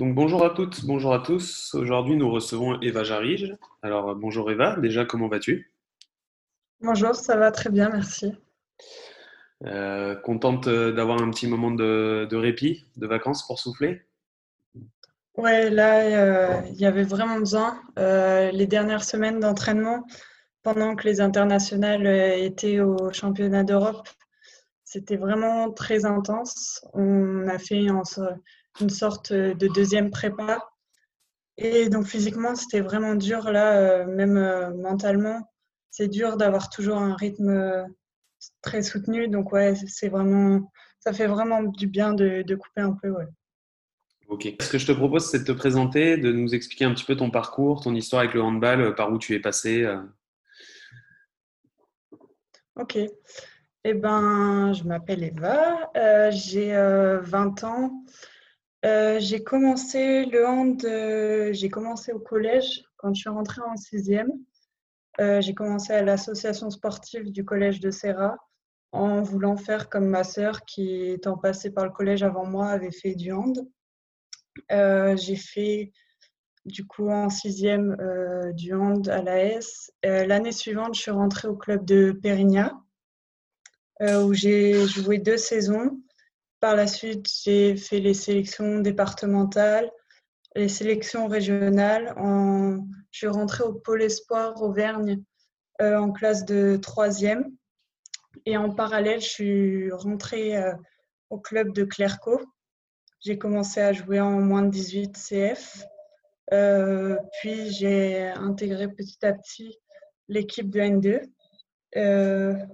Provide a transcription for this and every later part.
Donc bonjour à toutes, bonjour à tous. Aujourd'hui, nous recevons Eva Jarige. Alors bonjour Eva, déjà comment vas-tu? Bonjour, ça va très bien, merci. Euh, contente euh, d'avoir un petit moment de, répit, de vacances pour souffler? Ouais, là, euh, il y avait vraiment besoin. les dernières semaines d'entraînement, pendant que les internationales étaient au championnat d'Europe, c'était vraiment très intense. On a fait en, une sorte de deuxième prépa. Et donc physiquement, c'était vraiment dur là, euh, même euh, mentalement. C'est dur d'avoir toujours un rythme euh, très soutenu. Donc ouais, c'est vraiment, ça fait vraiment du bien de, couper un peu. Ouais. Ok. Ce que je te propose, c'est de te présenter, de nous expliquer un petit peu ton parcours, ton histoire avec le handball, par où tu es passé. Ok. Eh ben, je m'appelle Eva, j'ai 20 ans. Euh, j'ai commencé le hand, euh, j'ai commencé au collège quand je suis rentrée en sixième. Euh, j'ai commencé à l'association sportive du collège de Serra en voulant faire comme ma sœur qui, étant passée par le collège avant moi, avait fait du hand. j'ai fait du coup en sixième du hand à la S. L'année suivante, je suis rentrée au club de Périgna où j'ai joué deux saisons. Par la suite, j'ai fait les sélections départementales, les sélections régionales. En... Je suis rentrée au Pôle Espoir Auvergne euh, en classe de troisième. Et en parallèle, je suis rentrée euh, au club de Clercaux. J'ai commencé à jouer en moins de 18 CF. Euh, puis j'ai intégré petit à petit l'équipe de N2.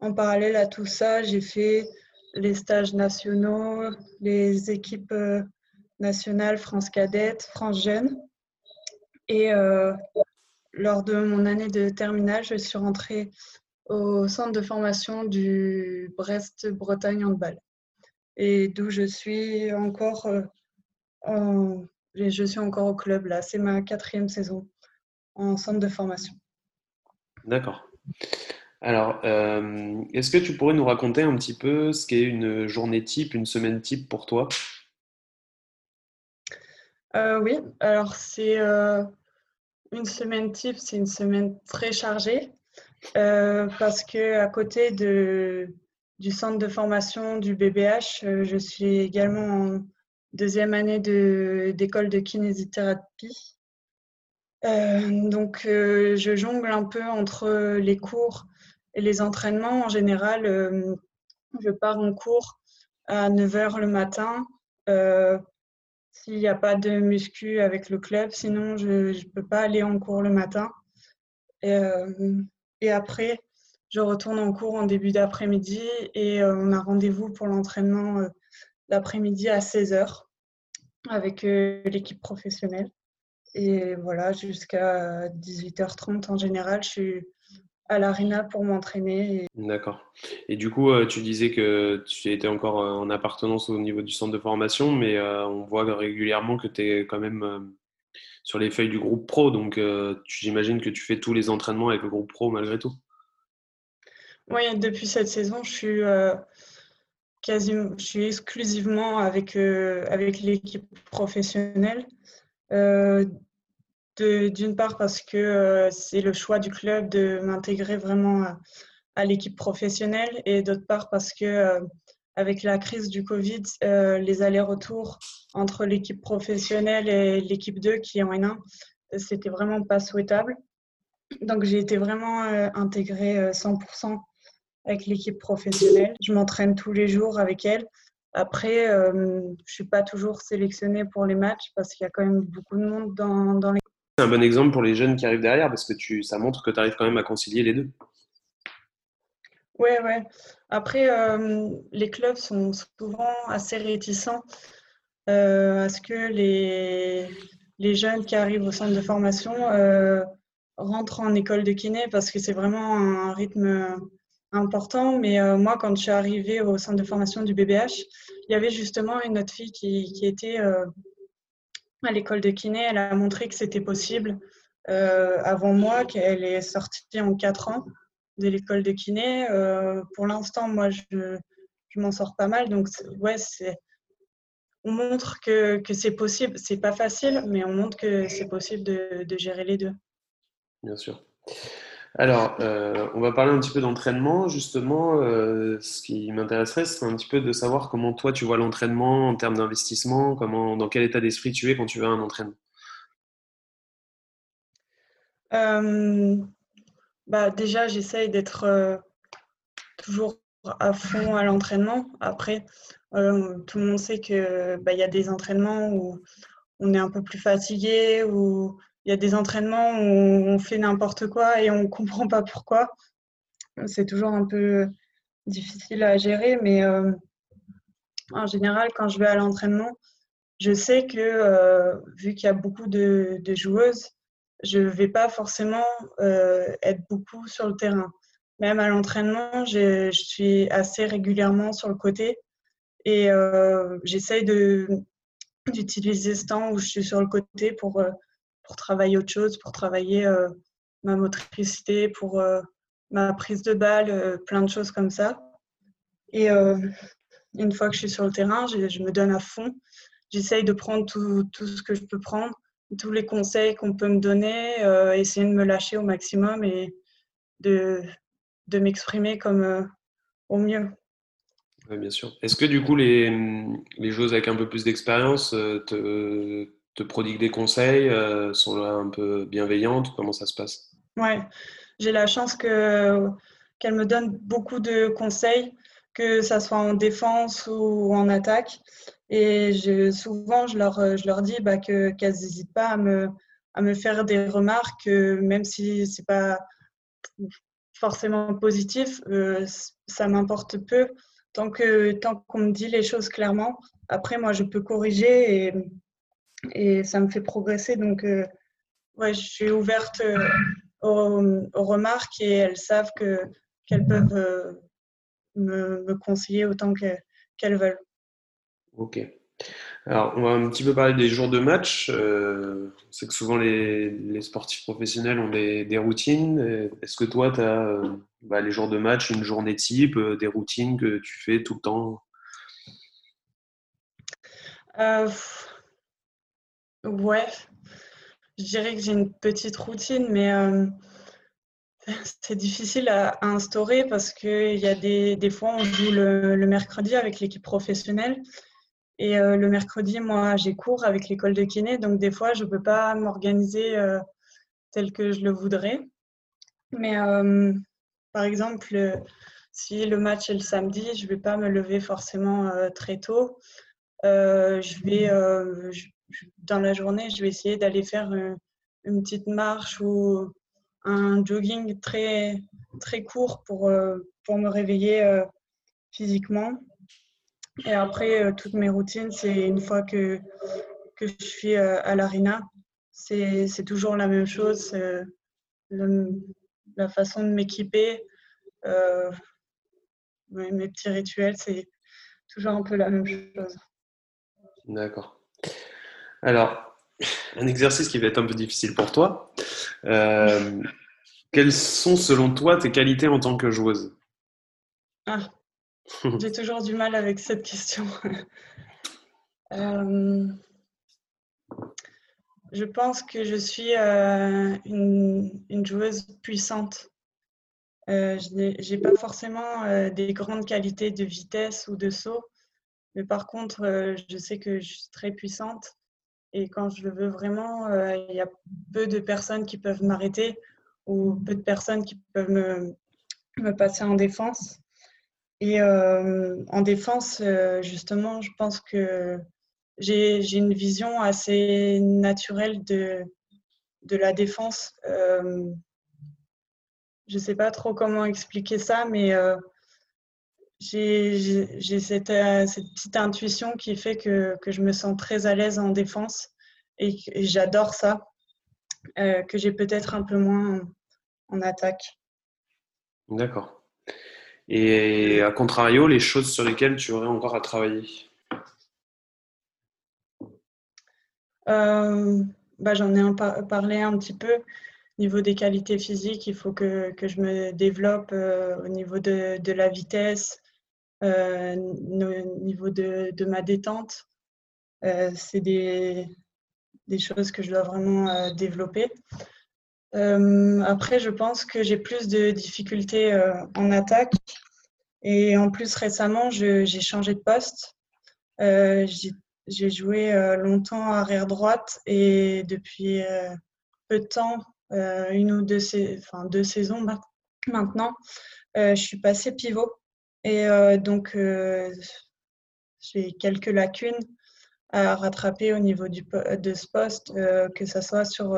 en parallèle à tout ça, j'ai fait les stages nationaux, les équipes euh, nationales France Cadette, France Jeune. Et euh, lors de mon année de terminale, je suis rentrée au centre de formation du Brest-Bretagne Handball. Et d'où je suis encore euh, je suis encore au club là. C'est ma quatrième saison en centre de formation. D'accord. Alors, euh, est-ce que tu pourrais nous raconter un petit peu ce qu'est une journée type, une semaine type pour toi? Euh, Oui, alors c'est euh, une semaine type, c'est une semaine très chargée parce que à côté du centre de formation du BBH, je suis également en deuxième année d'école de, kinésithérapie. donc, je jongle un peu entre les cours les entraînements, en général, euh, je pars en cours à 9h le matin. Euh, s'il n'y a pas de muscu avec le club, sinon je ne peux pas aller en cours le matin. Et, euh, et, après, je retourne en cours en début d'après-midi et on a rendez-vous pour l'entraînement l'après-midi à 16h avec l'équipe professionnelle. Et voilà, jusqu'à 18h30 en général, je suis à l'arena pour m'entraîner. D'accord. Et du coup, euh, tu disais que tu étais encore euh, en appartenance au niveau du centre de formation, mais euh, on voit régulièrement que tu es quand même sur les feuilles du groupe pro, donc j'imagine que tu fais tous les entraînements avec le groupe pro malgré tout. Oui, depuis cette saison, je suis quasiment, je suis exclusivement avec, avec l'équipe professionnelle d'une part parce que euh, c'est le choix du club de m'intégrer vraiment à, l'équipe professionnelle et d'autre part parce que euh, avec la crise du Covid, euh, les allers-retours entre l'équipe professionnelle et l'équipe 2 qui est en N1, c'était vraiment pas souhaitable. Donc j'ai été vraiment intégrée 100% avec l'équipe professionnelle. Je m'entraîne tous les jours avec elle. Après, je ne suis pas toujours sélectionnée pour les matchs parce qu'il y a quand même beaucoup de monde dans, dans les c'est un bon exemple pour les jeunes qui arrivent derrière parce que ça montre que tu arrives quand même à concilier les deux. Oui, oui. Après, euh, les clubs sont souvent assez réticents euh, à ce que les, jeunes qui arrivent au centre de formation rentrent en école de kiné parce que c'est vraiment un rythme important. Mais moi, quand je suis arrivée au centre de formation du BBH, il y avait justement une autre fille qui était à l'école de kiné. Elle a montré que c'était possible avant moi, qu'elle est sortie en 4 ans de l'école de kiné. pour l'instant, moi, je, je m'en sors pas mal. Donc, ouais, on montre que, que c'est possible. C'est pas facile, mais on montre que c'est possible de, de, gérer les deux. Bien sûr. Alors, euh, on va parler un petit peu d'entraînement. Justement, euh, ce qui m'intéresserait, c'est un petit peu de savoir comment toi tu vois l'entraînement en termes d'investissement, comment, dans quel état d'esprit tu es quand tu vas à un entraînement. Euh, bah déjà, j'essaye d'être toujours à fond à l'entraînement. Après, tout le monde sait qu'il bah, y a des entraînements où on est un peu plus fatigué, où il y a des entraînements où on fait n'importe quoi et on ne comprend pas pourquoi. C'est toujours un peu difficile à gérer, mais euh, en général, quand je vais à l'entraînement, je sais que euh, vu qu'il y a beaucoup de, joueuses, je ne vais pas forcément être beaucoup sur le terrain. Même à l'entraînement, je, suis assez régulièrement sur le côté et euh, j'essaye d'utiliser ce temps où je suis sur le côté pour, euh, pour travailler autre chose, pour travailler euh, ma motricité, pour ma prise de balle, plein de choses comme ça. Et une fois que je suis sur le terrain, je, me donne à fond. J'essaye de prendre tout, ce que je peux prendre, tous les conseils qu'on peut me donner, essayer de me lâcher au maximum et de, m'exprimer comme au mieux. Oui, bien sûr. Est-ce que du coup, les, les joueuses avec un peu plus d'expérience euh, te, te, prodiguent des conseils, euh, sont là un peu bienveillantes Comment ça se passe? Ouais, j'ai la chance que, qu'elles me donnent beaucoup de conseils, que ça soit en défense ou en attaque. Et je, souvent, je leur, je leur dis bah, que, qu'elles n'hésitent pas à me, à me faire des remarques, même si ce n'est pas forcément positif, euh, ça m'importe peu tant tant qu'on me dit les choses clairement. Après, moi, je peux corriger et, et ça me fait progresser. Donc, euh, ouais, je suis ouverte euh, aux, remarques et elles savent que qu'elles peuvent euh, me, me, conseiller autant qu'elles veulent. Ok. Alors, on va un petit peu parler des jours de match. Euh, c'est que souvent les, les, sportifs professionnels ont des, des routines. Est-ce que toi, tu as bah, les jours de match, une journée type, euh, des routines que tu fais tout le temps? Ouais, je dirais que j'ai une petite routine, mais euh, c'est difficile à, instaurer parce qu'il y a des, des, fois, on joue le, le mercredi avec l'équipe professionnelle. Et euh, le mercredi, moi, j'ai cours avec l'école de kiné, donc des fois, je ne peux pas m'organiser euh, tel que je le voudrais. Mais par exemple, si le match est le samedi, je ne vais pas me lever forcément très tôt. je vais, dans la journée, je vais essayer d'aller faire une petite marche ou un jogging très, très court pour, pour me réveiller physiquement. Et après, euh, toutes mes routines, c'est une fois que, que je suis euh, à l'arena, c'est toujours la même chose. la façon de m'équiper, euh, mes, petits rituels, c'est toujours un peu la même chose. D'accord. Alors, un exercice qui va être un peu difficile pour toi. quelles sont selon toi tes qualités en tant que joueuse? Ah, J'ai toujours du mal avec cette question. euh, je pense que je suis euh, une, une, joueuse puissante. Euh, je n'ai pas forcément euh, des grandes qualités de vitesse ou de saut, mais par contre, euh, je sais que je suis très puissante. Et quand je le veux vraiment, euh, il y a peu de personnes qui peuvent m'arrêter ou peu de personnes qui peuvent me, me passer en défense. Et euh, en défense, euh, justement, je pense que j'ai une vision assez naturelle de, de la défense. Je ne sais pas trop comment expliquer ça, mais j'ai cette, cette, petite intuition qui fait que, que, je me sens très à l'aise en défense. et, j'adore ça, que j'ai peut-être un peu moins en attaque. D'accord. Et à contrario, les choses sur lesquelles tu aurais encore à travailler? Bah, J'en ai parlé un petit peu. Au niveau des qualités physiques, il faut que, que je me développe au niveau de, de, la vitesse, euh, au niveau de, ma détente. Euh, c'est des, des, choses que je dois vraiment euh, développer. après, je pense que j'ai plus de difficultés en attaque. Et en plus, récemment, j'ai changé de poste. j'ai joué longtemps arrière droite et depuis peu de temps, une ou deux, enfin, deux saisons maintenant, je suis passée pivot. Et euh, donc, euh, j'ai quelques lacunes à rattraper au niveau du, de ce poste, euh, que ce soit sur,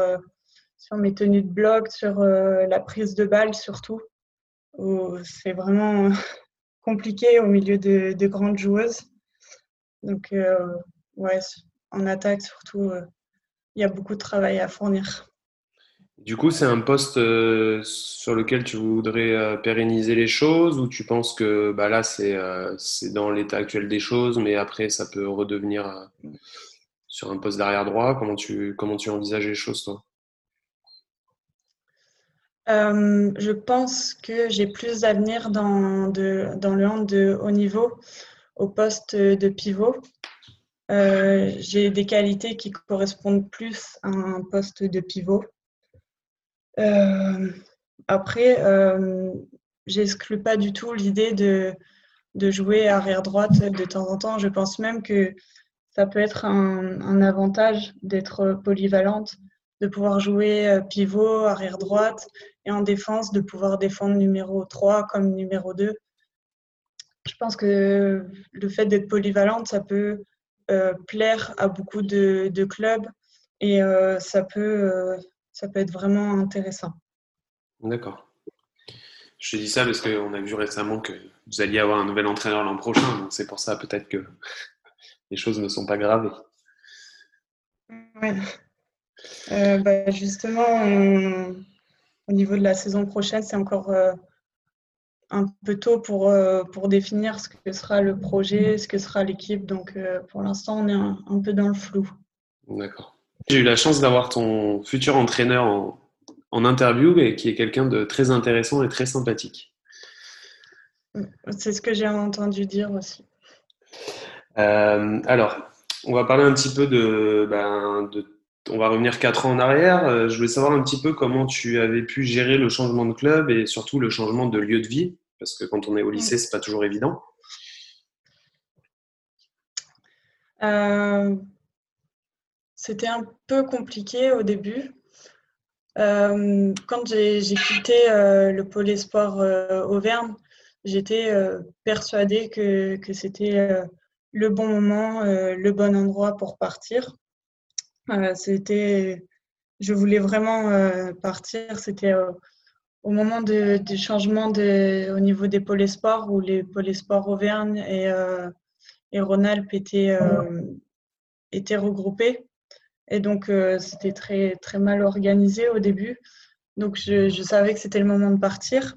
sur mes tenues de bloc, sur la prise de balle surtout, c'est vraiment compliqué au milieu de, de grandes joueuses. Donc, ouais, en attaque surtout, il y a beaucoup de travail à fournir. Du coup, c'est un poste euh, sur lequel tu voudrais euh, pérenniser les choses ou tu penses que bah, là, euh, c'est dans l'état actuel des choses, mais après, ça peut redevenir sur un poste d'arrière droit? Comment tu, comment tu envisages les choses, toi? Je pense que j'ai plus d'avenir dans, dans le hand de haut niveau au poste de pivot. j'ai des qualités qui correspondent plus à un poste de pivot. Euh, après, euh, j'exclus pas du tout l'idée de, de jouer arrière droite de temps en temps. Je pense même que ça peut être un, avantage d'être polyvalente, de pouvoir jouer euh, pivot, arrière droite et en défense, de pouvoir défendre numéro 3 comme numéro 2. Je pense que le fait d'être polyvalente, ça peut plaire à beaucoup de, clubs et ça peut ça peut être vraiment intéressant. D'accord. Je te dis ça parce qu'on a vu récemment que vous alliez avoir un nouvel entraîneur l'an prochain, donc c'est pour ça peut-être que les choses ne sont pas gravées. Oui. Euh, bah, justement, au niveau de la saison prochaine, c'est encore euh, un peu tôt pour, euh, pour définir ce que sera le projet, ce que sera l'équipe. Donc pour l'instant, on est un peu dans le flou. D'accord. J'ai eu la chance d'avoir ton futur entraîneur en, interview et qui est quelqu'un de très intéressant et très sympathique. C'est ce que j'ai entendu dire aussi. Euh, alors, on va parler un petit peu ben, de, On va revenir quatre ans en arrière. Euh, je voulais savoir un petit peu comment tu avais pu gérer le changement de club et surtout le changement de lieu de vie, parce que quand on est au lycée, c'est pas toujours évident. Euh, c'était un peu compliqué au début. Euh, quand j'ai quitté euh, le pôle espoir euh, Auvergne, j'étais persuadée que, que c'était le bon moment, le bon endroit pour partir. c'était, je voulais vraiment partir. C'était au moment de, du changement au niveau des pôles espoirs où les pôles espoirs Auvergne et, et Rhône-Alpes étaient, étaient regroupés. Et donc, euh, c'était très, très mal organisé au début. Donc, je, savais que c'était le moment de partir.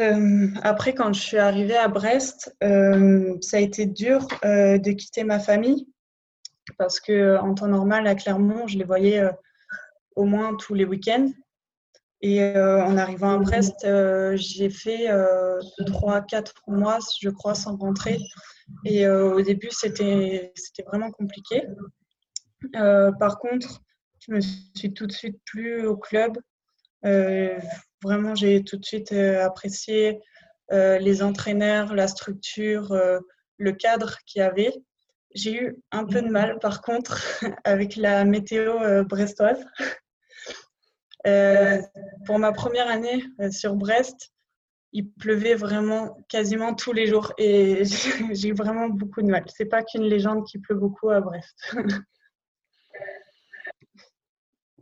Euh, après, quand je suis arrivée à Brest, euh, ça a été dur de quitter ma famille parce que en temps normal, à Clermont, je les voyais au moins tous les week-ends. Et en arrivant à Brest, j'ai fait trois, quatre mois, je crois, sans rentrer. Et au début, c'était vraiment compliqué. Euh, par contre, je me suis tout de suite plu au club. Euh, vraiment, j'ai tout de suite euh, apprécié les entraîneurs, la structure, le cadre qu'il y avait. J'ai eu un peu de mal, par contre, avec la météo brestoise. pour ma première année sur Brest, il pleuvait vraiment quasiment tous les jours et j'ai eu vraiment beaucoup de mal. C'est pas qu'une légende qui pleut beaucoup à Brest.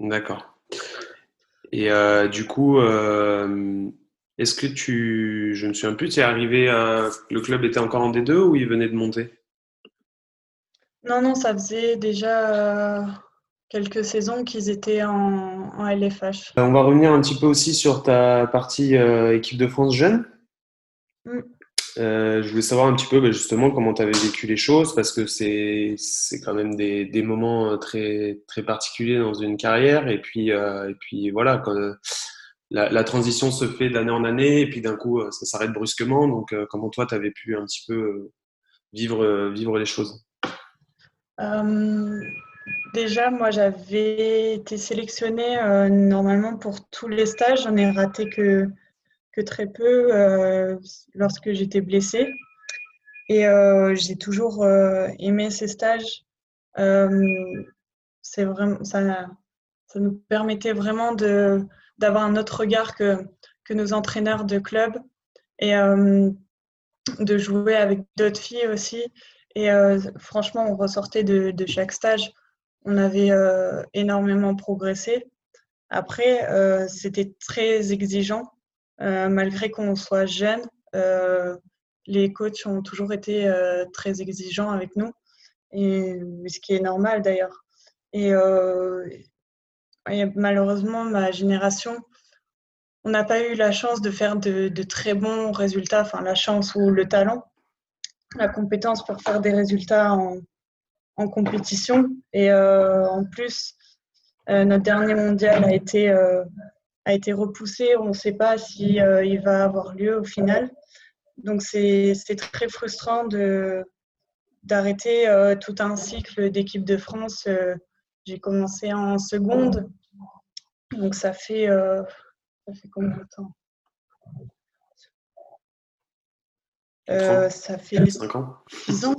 D'accord. Et euh, du coup, euh, est-ce que tu. Je ne me souviens plus, tu es arrivé. le club était encore en D2 ou il venait de monter? Non, non, ça faisait déjà quelques saisons qu'ils étaient en, LFH. On va revenir un petit peu aussi sur ta partie équipe de France jeune. Mm. Je voulais savoir un petit peu bah, justement comment tu avais vécu les choses parce que c'est quand même des, des, moments très, très particuliers dans une carrière et puis, et puis voilà, la, transition se fait d'année en année et puis d'un coup ça s'arrête brusquement. Donc comment toi tu avais pu un petit peu vivre, vivre les choses? Déjà, moi, j'avais été sélectionnée euh, normalement pour tous les stages. J'en ai raté que, que très peu euh, lorsque j'étais blessée. Et euh, j'ai toujours aimé ces stages. c'est vraiment, ça, ça nous permettait vraiment d'avoir un autre regard que, que nos entraîneurs de club et de jouer avec d'autres filles aussi. Et franchement, on ressortait de, chaque stage on avait euh, énormément progressé. Après, euh, c'était très exigeant, euh, malgré qu'on soit jeune. les coachs ont toujours été très exigeants avec nous, et, ce qui est normal d'ailleurs. Et, malheureusement, ma génération, on n'a pas eu la chance de faire de, très bons résultats, enfin la chance ou le talent, la compétence pour faire des résultats en, compétition. Et euh, en plus, euh, notre dernier mondial a été, euh, a été repoussé. On ne sait pas si il va avoir lieu au final. Donc c'est très frustrant de d'arrêter tout un cycle d'équipe de France. J'ai commencé en seconde, donc ça fait, ça fait combien de temps? Ça fait 5 ans. 6 ans.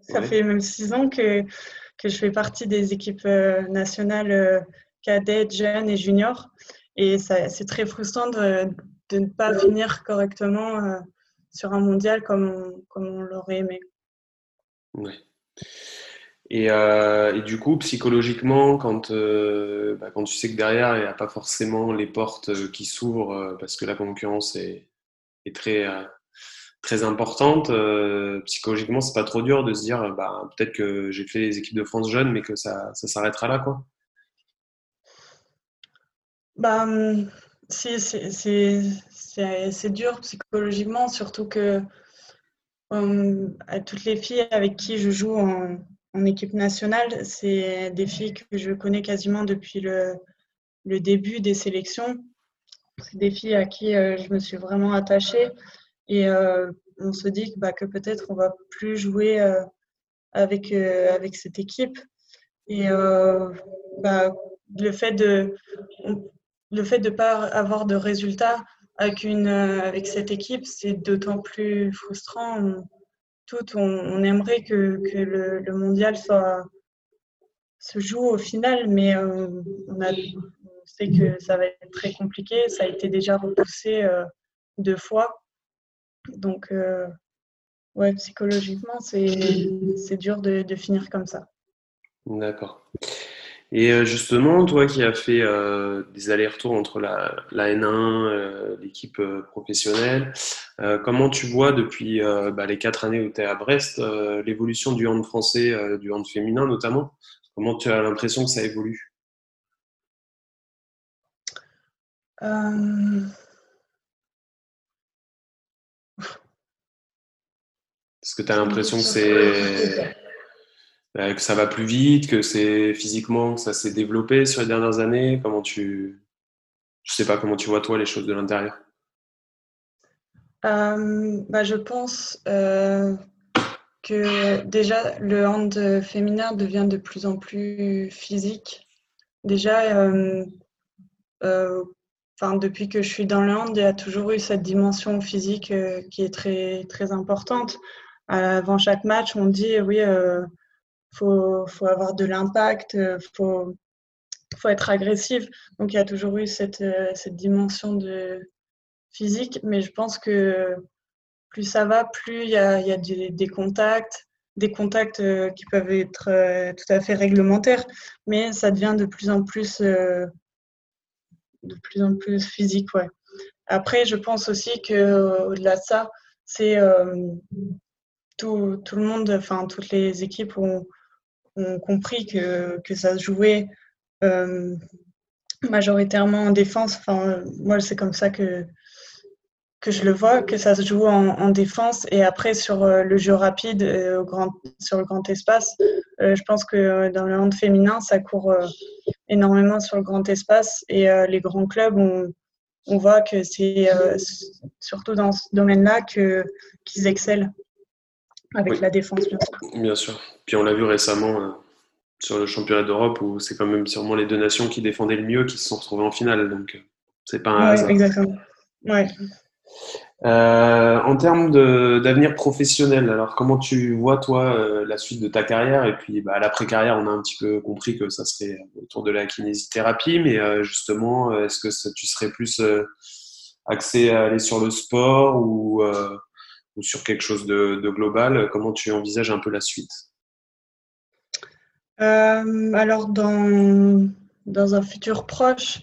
Ça fait même six ans que, que je fais partie des équipes euh, nationales euh, cadettes, jeunes et juniors. Et c'est très frustrant de, de, ne pas finir correctement euh, sur un mondial comme on, comme on l'aurait aimé. Oui. Et, et, du coup, psychologiquement, quand, bah, quand tu sais que derrière, il n'y a pas forcément les portes qui s'ouvrent parce que la concurrence est, est très, très importante. Euh, psychologiquement, c'est pas trop dur de se dire, bah, peut-être que j'ai fait les équipes de France jeunes, mais que ça, ça s'arrêtera là, quoi. Bah, hum, c'est dur psychologiquement, surtout que hum, toutes les filles avec qui je joue en, équipe nationale, c'est des filles que je connais quasiment depuis le, le début des sélections. C'est des filles à qui euh, je me suis vraiment attachée. Et euh, on se dit bah, que peut-être on va plus jouer euh, avec, avec cette équipe. Et bah, le fait de le fait de ne pas avoir de résultats avec, une, avec cette équipe, c'est d'autant plus frustrant. On, tout, on, aimerait que, le, mondial se joue au final, mais on, a, on, sait que ça va être très compliqué. Ça a été déjà repoussé deux fois. Donc, euh, ouais, psychologiquement, c'est dur de, finir comme ça. D'accord. Et euh, justement, toi qui as fait euh, des allers-retours entre la, la N1, l'équipe professionnelle, comment tu vois depuis bah, les quatre années où tu es à Brest l'évolution du hand français, du hand féminin notamment? Comment tu as l'impression que ça évolue? Est-ce que tu as l'impression que c'est bah, que ça va plus vite, que c'est physiquement que ça s'est développé sur les dernières années Comment tu je sais pas comment tu vois toi les choses de l'intérieur. Euh, bah, je pense euh, que déjà le hand féminin devient de plus en plus physique. Déjà, euh, enfin, depuis que je suis dans le hand, il y a toujours eu cette dimension physique qui est très, très importante avant chaque match, on dit oui, euh, faut, faut, avoir de l'impact, euh, faut, faut être agressif. Donc il y a toujours eu cette, euh, cette dimension de physique, mais je pense que plus ça va, plus il y a, y a des, contacts, des contacts qui peuvent être tout à fait réglementaires, mais ça devient de plus en plus, de plus en plus physique. Après, je pense aussi qu'au-delà de ça, c'est tout, le monde, enfin toutes les équipes ont, ont compris que, que ça se jouait majoritairement en défense. Enfin, moi, c'est comme ça que, que je le vois, que ça se joue en, défense et après sur euh, le jeu rapide euh, sur le grand espace. Euh, je pense que dans le hand féminin, ça court énormément sur le grand espace et les grands clubs, on voit que c'est surtout dans ce domaine-là qu'ils excellent avec la défense, bien sûr. Bien sûr. Puis on l'a vu récemment sur le championnat d'Europe où c'est quand même sûrement les deux nations qui défendaient le mieux qui se sont retrouvées en finale. Donc c'est pas un ouais, hasard. Exactement. Ouais. Euh, en termes d'avenir professionnel, alors comment tu vois toi euh, la suite de ta carrière? Et puis bah, l'après-carrière, on a un petit peu compris que ça serait autour de la kinésithérapie, mais euh, justement, est-ce que tu serais plus axé à aller sur le sport ou, ou sur quelque chose de, global Comment tu envisages un peu la suite? Alors dans, dans un futur proche,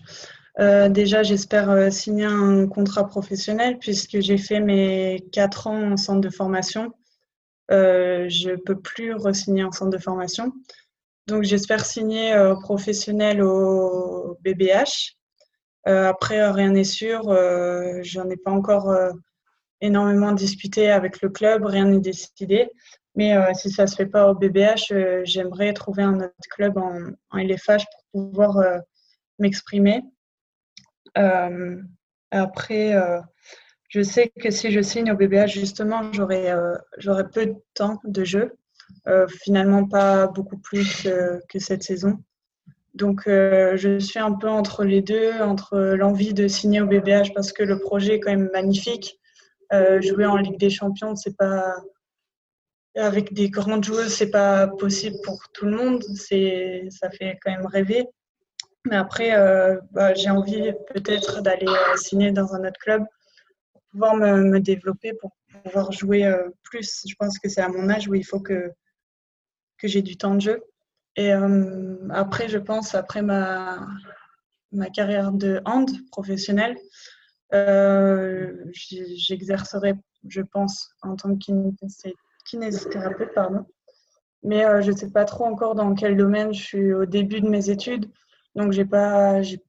euh, déjà, j'espère euh, signer un contrat professionnel puisque j'ai fait mes quatre ans en centre de formation. Euh, je ne peux plus re-signer en centre de formation. Donc, j'espère signer professionnel au BBH. après, rien n'est sûr. J'en ai pas encore énormément discuté avec le club. Rien n'est décidé. Mais si ça ne se fait pas au BBH, j'aimerais trouver un autre club en, en LFH pour pouvoir m'exprimer. Euh, après, euh, je sais que si je signe au BBH, justement, j'aurai euh, peu de temps de jeu. finalement, pas beaucoup plus que cette saison. Donc, je suis un peu entre les deux, entre l'envie de signer au BBH parce que le projet est quand même magnifique. Jouer en Ligue des Champions, c'est pas avec des grandes joueuses, c'est pas possible pour tout le monde. C'est, ça fait quand même rêver. Mais après, euh, bah, j'ai envie peut-être d'aller euh, signer dans un autre club pour pouvoir me, développer, pour pouvoir jouer euh, plus. Je pense que c'est à mon âge où il faut que, que j'ai du temps de jeu. Et après, je pense, après ma, ma carrière de hand professionnelle, j'exercerai, je pense, en tant que kinésithérapeute, pardon. Mais je ne sais pas trop encore dans quel domaine. Je suis au début de mes études. Donc, je n'ai pas, j'ai,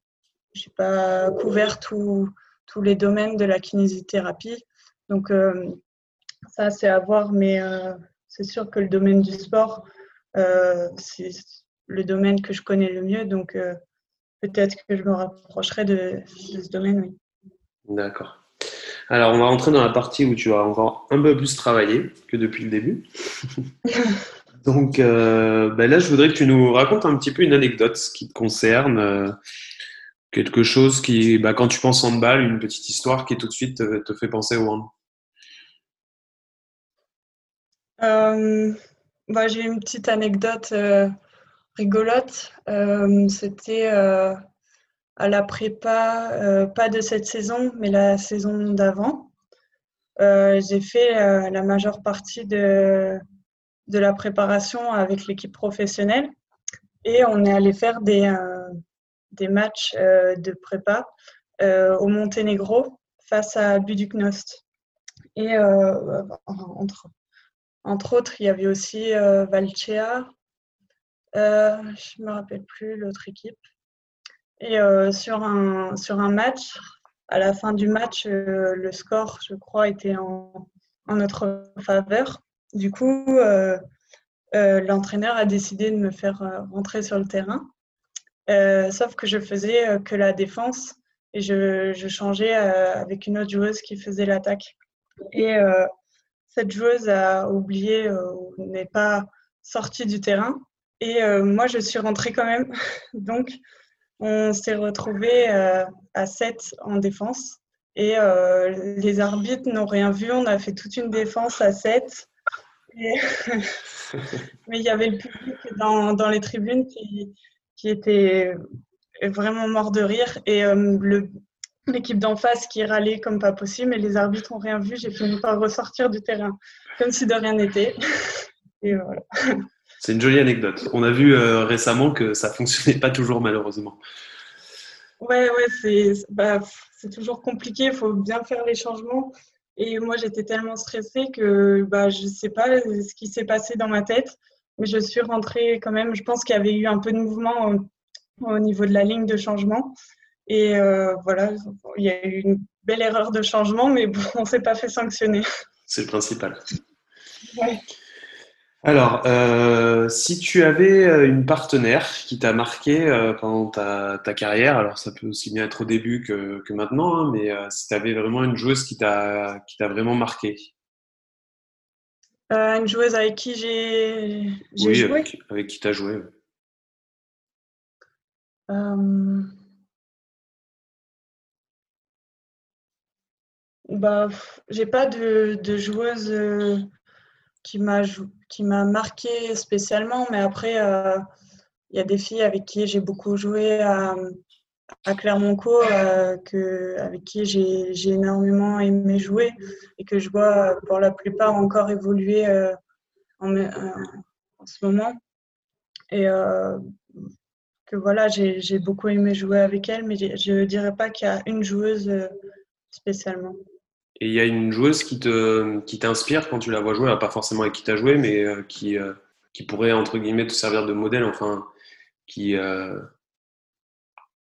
pas couvert tous les domaines de la kinésithérapie. Donc, euh, ça, c'est à voir, mais euh, c'est sûr que le domaine du sport, euh, c'est le domaine que je connais le mieux. Donc, peut-être que je me rapprocherai de ce domaine, oui. D'accord. Alors, on va rentrer dans la partie où tu vas encore un peu plus travailler que depuis le début. Donc euh, ben là, je voudrais que tu nous racontes un petit peu une anecdote qui te concerne, euh, quelque chose qui, bah, quand tu penses handball, une petite histoire qui tout de suite te, fait penser au hand. Euh, bah, J'ai une petite anecdote rigolote. C'était à la prépa, pas de cette saison, mais la saison d'avant. J'ai fait la majeure partie de la préparation avec l'équipe professionnelle et on est allé faire des, euh, matchs euh, de prépa euh, au Monténégro face à Buduknost. Et entre, entre autres, il y avait aussi Valcea, je ne me rappelle plus l'autre équipe. Et sur, un, sur un match, à la fin du match, le score, je crois, était en, en notre faveur. Du coup, euh, euh, l'entraîneur a décidé de me faire euh, rentrer sur le terrain. sauf que je faisais que la défense et je, changeais avec une autre joueuse qui faisait l'attaque. Et cette joueuse a oublié ou n'est pas sortie du terrain. Et moi, je suis rentrée quand même. Donc, on s'est retrouvés à 7 en défense. Et les arbitres n'ont rien vu. On a fait toute une défense à 7. Mais il y avait le public dans, les tribunes qui, qui, était vraiment mort de rire et euh, l'équipe d'en face qui râlait comme pas possible, mais les arbitres n'ont rien vu. J'ai fini par ressortir du terrain comme si de rien n'était. Et voilà. C'est une jolie anecdote. On a vu euh, récemment que ça fonctionnait pas toujours malheureusement. Ouais, ouais, c'est bah, toujours compliqué. Il faut bien faire les changements. Et moi, j'étais tellement stressée que bah, je ne sais pas ce qui s'est passé dans ma tête. mais je suis rentrée quand même. Je pense qu'il y avait eu un peu de mouvement au, niveau de la ligne de changement. Et voilà, il y a eu une belle erreur de changement, mais bon, on ne s'est pas fait sanctionner. C'est le principal. Ouais. Alors, euh, si tu avais euh, une partenaire qui t'a marqué euh, pendant ta, carrière, alors ça peut aussi bien être au début que, maintenant, hein, mais si tu avais vraiment une joueuse qui t'a vraiment marqué. une joueuse avec qui j'ai oui, joué? avec, avec qui tu as joué. Bah, j'ai pas de, de joueuse qui m'a qui m'a marqué spécialement, mais après, euh, il y a des filles avec qui j'ai beaucoup joué à, à Clermont-Co, euh, avec qui j'ai énormément aimé jouer et que je vois pour la plupart encore évoluer euh, en, ce moment. Et que voilà, j'ai beaucoup aimé jouer avec elle, mais je ne dirais pas qu'il y a une joueuse spécialement. Et il y a une joueuse qui te qui t'inspire quand tu la vois jouer, pas forcément avec qui tu as joué, mais euh, qui, euh, qui pourrait entre guillemets te servir de modèle, enfin qui euh,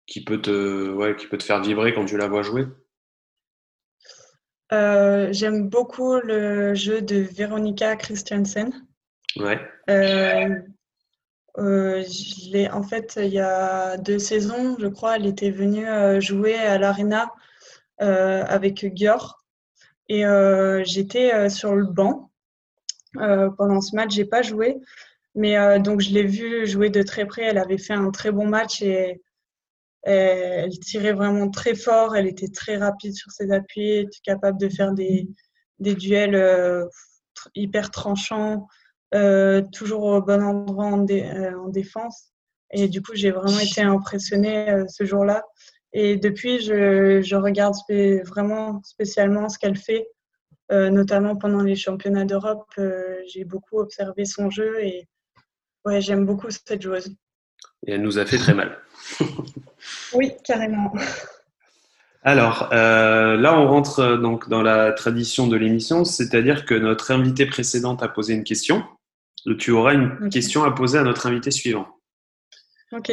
qui peut te ouais, qui peut te faire vibrer quand tu la vois jouer. J'aime beaucoup le jeu de Veronica Christiansen. Ouais. je en fait, il y a deux saisons, je crois, elle était venue jouer à l'Arena avec Gior. Et euh, j'étais euh, sur le banc euh, pendant ce match. J'ai pas joué, mais donc je l'ai vue jouer de très près. Elle avait fait un très bon match et elle tirait vraiment très fort. Elle était très rapide sur ses appuis, capable de faire des, des duels hyper tranchants, toujours au bon endroit en, en défense. Et du coup, j'ai vraiment été impressionnée ce jour-là. Et depuis, je, je regarde vraiment spécialement ce qu'elle fait, euh, notamment pendant les championnats d'Europe. Euh, j'ai beaucoup observé son jeu et ouais, j'aime beaucoup cette joueuse. Et elle nous a fait très mal. oui, carrément. Alors, euh, là, on rentre donc dans la tradition de l'émission, c'est-à-dire que notre invité précédente a posé une question. Tu auras une question à poser à notre invité suivant. Ok.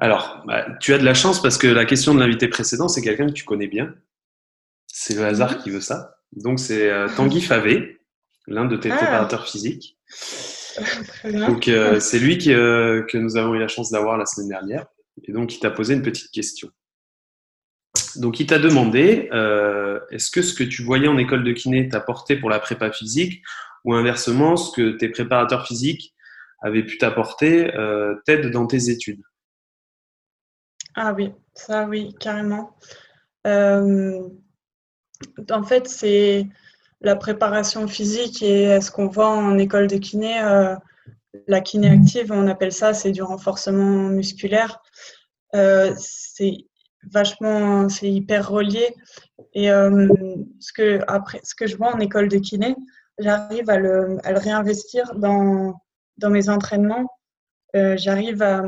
Alors, bah, tu as de la chance parce que la question de l'invité précédent, c'est quelqu'un que tu connais bien. C'est le hasard mhm. qui veut ça. Donc, c'est euh, Tanguy Favé, l'un de tes ah. préparateurs physiques. Donc, euh, c'est lui euh, que nous avons eu la chance d'avoir la semaine dernière. Et donc, il t'a posé une petite question. Donc, il t'a demandé est-ce que ce que tu voyais en école de kiné t'a porté pour la prépa physique ou inversement, ce que tes préparateurs physiques avaient pu t'apporter t'aide dans tes études? Ah oui, ça oui, carrément. Euh, en fait, c'est la préparation physique et ce qu'on voit en école de kiné, euh, la kiné active, on appelle ça, c'est du renforcement musculaire. Euh, c'est vachement, c'est hyper relié. Et ce, que, après, ce que je vois en école de kiné, j'arrive à le, à le réinvestir dans, dans mes entraînements. j'arrive à,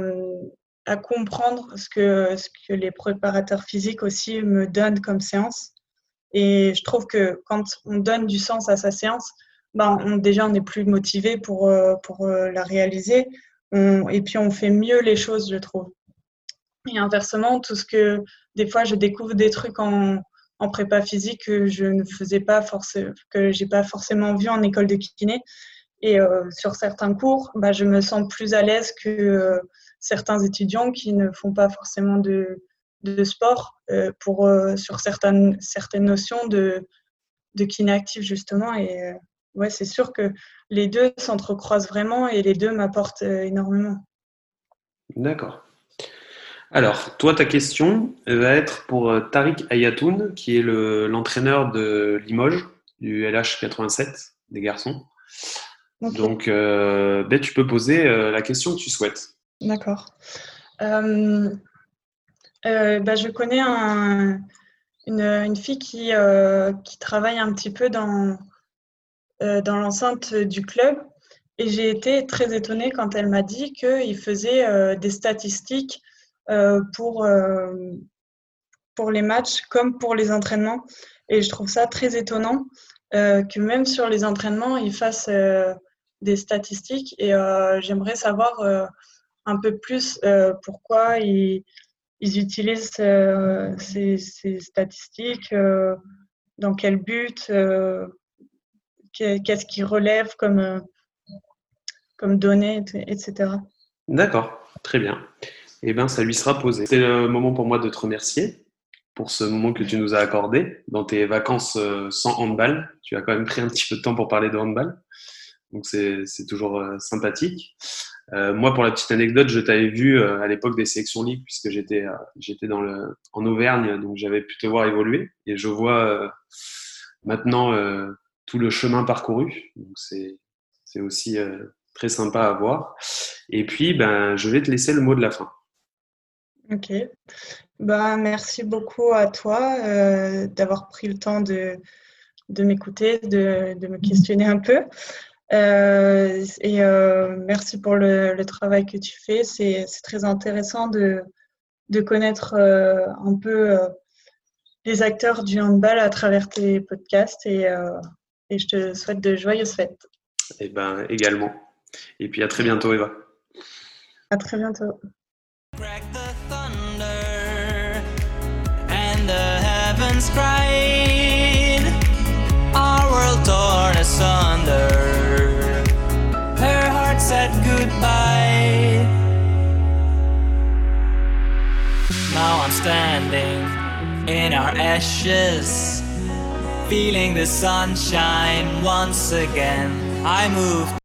à comprendre ce que, ce que les préparateurs physiques aussi me donnent comme séance. Et je trouve que quand on donne du sens à sa séance, ben, déjà on est plus motivé pour, euh, pour euh, la réaliser. et puis on fait mieux les choses, je trouve. Et inversement, tout ce que des fois je découvre des trucs en, en prépa physique que je ne faisais pas forcément, que j'ai pas forcément vu en école de kiné. Et euh, sur certains cours, ben, je me sens plus à l'aise que certains étudiants qui ne font pas forcément de, de sport euh, pour, euh, sur certaines, certaines notions de, de kiné justement. Et euh, ouais, c'est sûr que les deux s'entrecroisent vraiment et les deux m'apportent énormément. D'accord. Alors, toi, ta question va être pour Tariq Ayatoun, qui est l'entraîneur de Limoges, du LH87 des garçons. Donc, ben, tu peux poser la question que tu souhaites. D'accord. Euh, euh, bah, je connais une, fille qui, euh, qui, travaille un petit peu dans, dans l'enceinte du club et j'ai été très étonnée quand elle m'a dit qu'il faisait des statistiques pour, pour les matchs comme pour les entraînements. Et je trouve ça très étonnant que même sur les entraînements, il fasse des statistiques et j'aimerais savoir un peu plus pourquoi ils, utilisent ces, statistiques, dans quel but, qu'est-ce qu'ils relèvent comme, comme données, etc. D'accord, très bien. Eh bien, ça lui sera posé. C'est le moment pour moi de te remercier pour ce moment que tu nous as accordé dans tes vacances euh, sans handball. Tu as quand même pris un petit peu de temps pour parler de handball. Donc, c'est toujours euh, sympathique. Euh, moi, pour la petite anecdote, je t'avais vu à l'époque des sélections ligues puisque j'étais j'étais dans le en Auvergne, donc j'avais pu te voir évoluer et je vois maintenant tout le chemin parcouru. Donc c'est c'est aussi très sympa à voir. Et puis, ben, je vais te laisser le mot de la fin. Ok. Ben, merci beaucoup à toi euh, d'avoir pris le temps de, de m'écouter, de, de, me questionner un peu. Euh, et euh, merci pour le, le, travail que tu fais. C'est très intéressant de, de connaître un peu les acteurs du handball à travers tes podcasts et, et je te souhaite de joyeuses fêtes. Et eh ben également. Et puis à très bientôt, Eva. À très bientôt. Our world torn asunder. Said goodbye. Now I'm standing in our ashes, feeling the sunshine once again. I moved